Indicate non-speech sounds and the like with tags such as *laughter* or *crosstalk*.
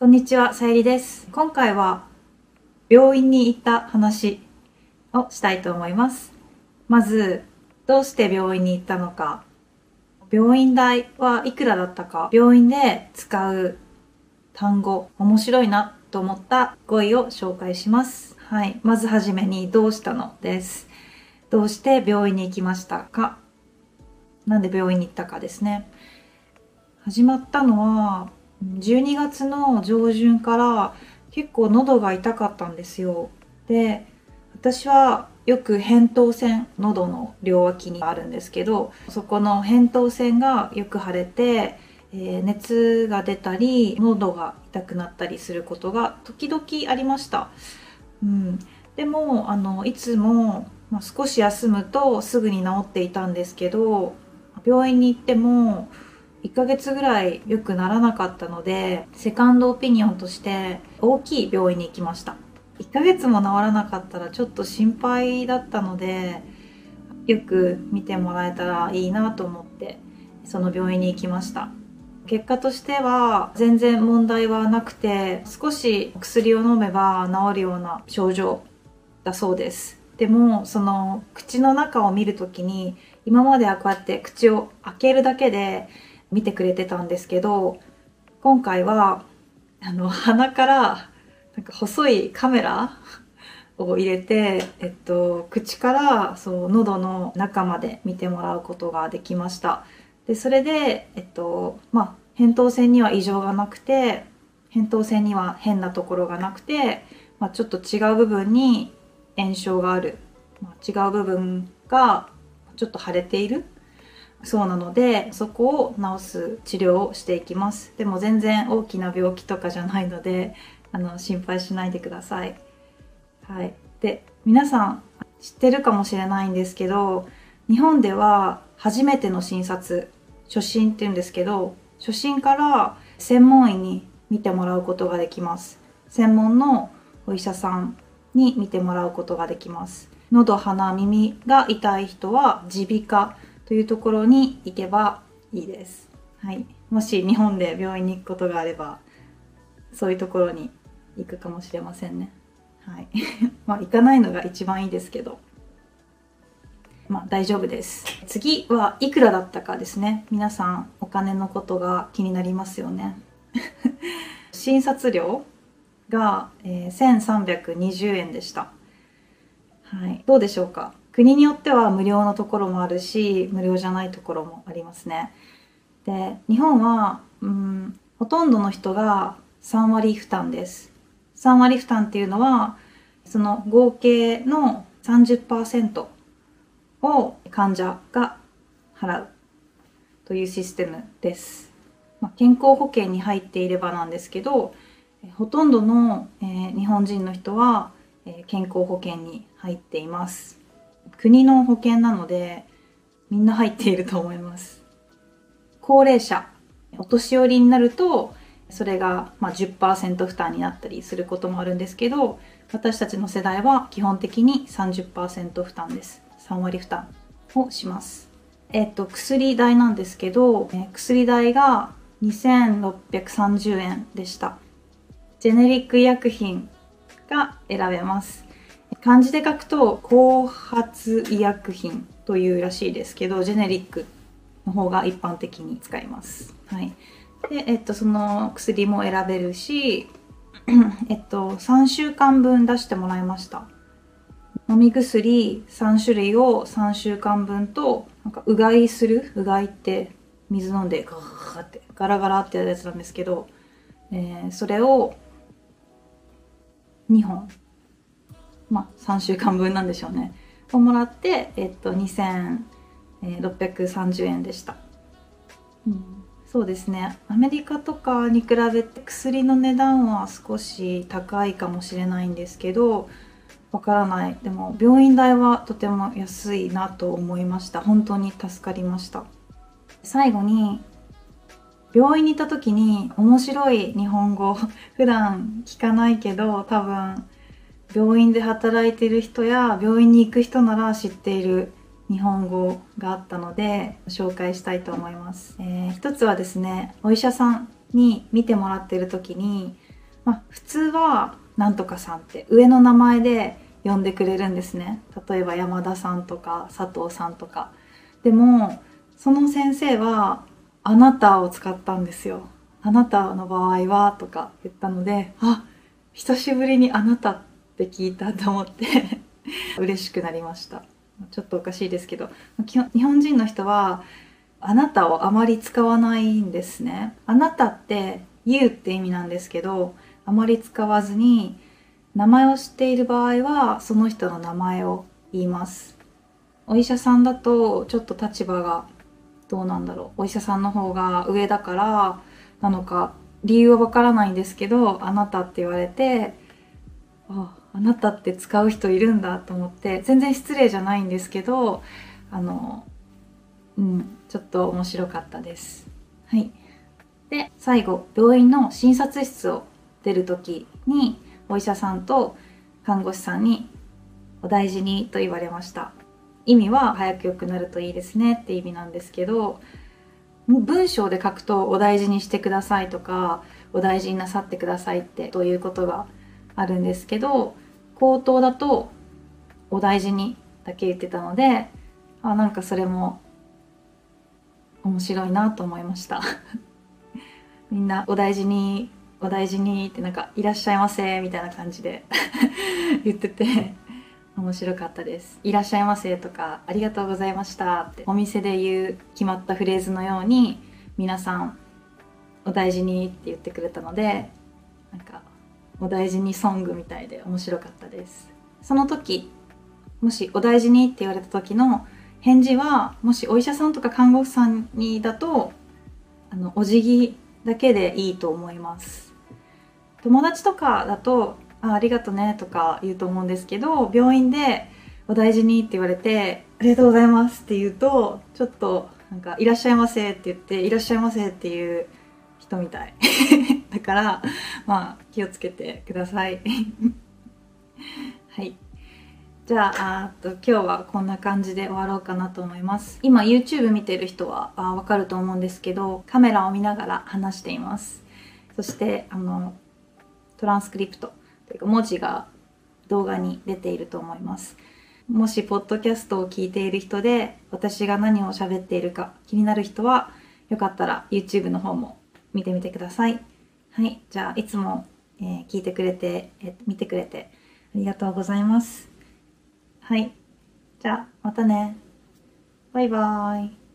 こんにちは、さゆりです。今回は病院に行った話をしたいと思います。まず、どうして病院に行ったのか、病院代はいくらだったか、病院で使う単語、面白いなと思った語彙を紹介します。はい。まずはじめに、どうしたのです。どうして病院に行きましたかなんで病院に行ったかですね。始まったのは、12月の上旬から結構喉が痛かったんですよ。で、私はよく扁桃腺、喉の両脇にあるんですけど、そこの扁桃腺がよく腫れて、えー熱が出たり、喉が痛くなったりすることが時々ありました。うん、でも、あの、いつも、まあ、少し休むとすぐに治っていたんですけど、病院に行っても、1ヶ月ぐらい良くならなかったので、セカンドオピニオンとして大きい病院に行きました。1ヶ月も治らなかったらちょっと心配だったので、よく見てもらえたらいいなと思って、その病院に行きました。結果としては全然問題はなくて、少し薬を飲めば治るような症状だそうです。でも、その口の中を見るときに、今まではこうやって口を開けるだけで見てくれてたんですけど、今回は、あの、鼻から、なんか細いカメラを入れて、えっと、口から、そう、喉の中まで見てもらうことができました。で、それで、えっと、まあ、扁桃腺には異常がなくて、扁桃腺には変なところがなくて、まあ、ちょっと違う部分に炎症がある。まあ、違う部分がちょっと腫れている。そうなので、そこを治す治療をしていきます。でも全然大きな病気とかじゃないので、あの、心配しないでください。はい。で、皆さん知ってるかもしれないんですけど、日本では初めての診察、初診って言うんですけど、初診から専門医に見てもらうことができます。専門のお医者さんに見てもらうことができます。喉、鼻、耳が痛い人は耳鼻科というところに行けばいいです。はい。もし日本で病院に行くことがあれば、そういうところに行くかもしれませんね。はい。*laughs* まあ行かないのが一番いいですけど。まあ大丈夫です。次はいくらだったかですね。皆さんお金のことが気になりますよね。*laughs* 診察料が、えー1320円でした。はい。どうでしょうか？国によっては無料のところもあるし、無料じゃないところもありますね。で、日本は、うん、ほとんどの人が3割負担です。3割負担っていうのは、その合計の30%を患者が払うというシステムです。まあ、健康保険に入っていればなんですけど、ほとんどの、えー日本人の人は、えー健康保険に入っています。国の保険なので、みんな入っていると思います。高齢者、お年寄りになると、それがま10%負担になったりすることもあるんですけど、私たちの世代は基本的に30%負担です。3割負担をします。えっと、薬代なんですけど、薬代が2630円でした。ジェネリック医薬品が選べます。漢字で書くと、後発医薬品というらしいですけど、ジェネリックの方が一般的に使います。はい。で、えっと、その薬も選べるし、*clears throat* えっと、3週間分出してもらいました。飲み薬3種類を3週間分と、なんかうがいする？うがいって水飲んでガーってガラガラってやるやつなんですけど、えーそれを2本まあ、3週間分なんでしょうね。をもらって、えっと、2630円でした。うん、そうですね。アメリカとかに比べて薬の値段は少し高いかもしれないんですけど、わからない。でも、病院代はとても安いなと思いました。本当に助かりました。最後に、病院に行った時に面白い日本語、普段聞かないけど、多分、病院で働いてる人や病院に行く人なら知っている日本語があったので紹介したいと思います、えー一つはですねお医者さんに見てもらってる時にまあ、普通はなんとかさんって上の名前で呼んでくれるんですね。例えば山田さんとか佐藤さんとか。でもその先生は「あなた」を使ったんですよ「あなたの場合は」とか言ったのであ久しぶりに「あなた」ってって聞いたと思って *laughs* 嬉しくなりました。ちょっとおかしいですけど日本人の人は「あなた」をあまり使わないんですね「あなた」って「言う」って意味なんですけどあまり使わずに名前を知っている場合はその人の名前を言います。お医者さんだとちょっと立場がどうなんだろう。お医者さんの方が上だからなのか理由はわからないんですけどあなたって言われてああなたって使う人いるんだと思って全然失礼じゃないんですけどあのうんちょっと面白かったです。はい。で最後病院の診察室を出る時にお医者さんと看護師さんに「お大事に」と言われました。意味は早く良くなるといいですねって意味なんですけど文章で書くと「お大事にしてください」とか「お大事になさってください」ってということがあるんですけど口頭だと「お大事に」だけ言ってたのであなんかそれも面白いなと思いました。*laughs* みんな「お大事にお大事に」ってなんか「いらっしゃいませ」みたいな感じで *laughs* 言ってて面白かったです「いらっしゃいませ」とか「ありがとうございました」ってお店で言う決まったフレーズのように皆さん「お大事に」って言ってくれたのでなんかお大事にソングみたいで面白かったです。その時もしお大事にって言われた時の返事はもしお医者さんとか看護婦さんにだとあのお辞儀だけでいいと思います。友達とかだとあありがとねとか言うと思うんですけど病院でお大事にって言われてありがとうございますって言うとちょっとなんかいらっしゃいませって言っていらっしゃいませっていう人みたい。だからまあ気をつけてください。*laughs* はい。じゃああと今日はこんな感じで終わろうかなと思います。今 YouTube 見てる人はあ分かると思うんですけどカメラを見ながら話しています。そしてあのトランスクリプト。というか文字が動画に出ていると思います。もしポッドキャストを聞いている人で私が何を喋っているか気になる人はよかったら YouTube の方も見てみてください。はいじゃあいつも、えー、聞いてくれて、えー、見てくれてありがとうございます。はいじゃあまたね。バイバーイ。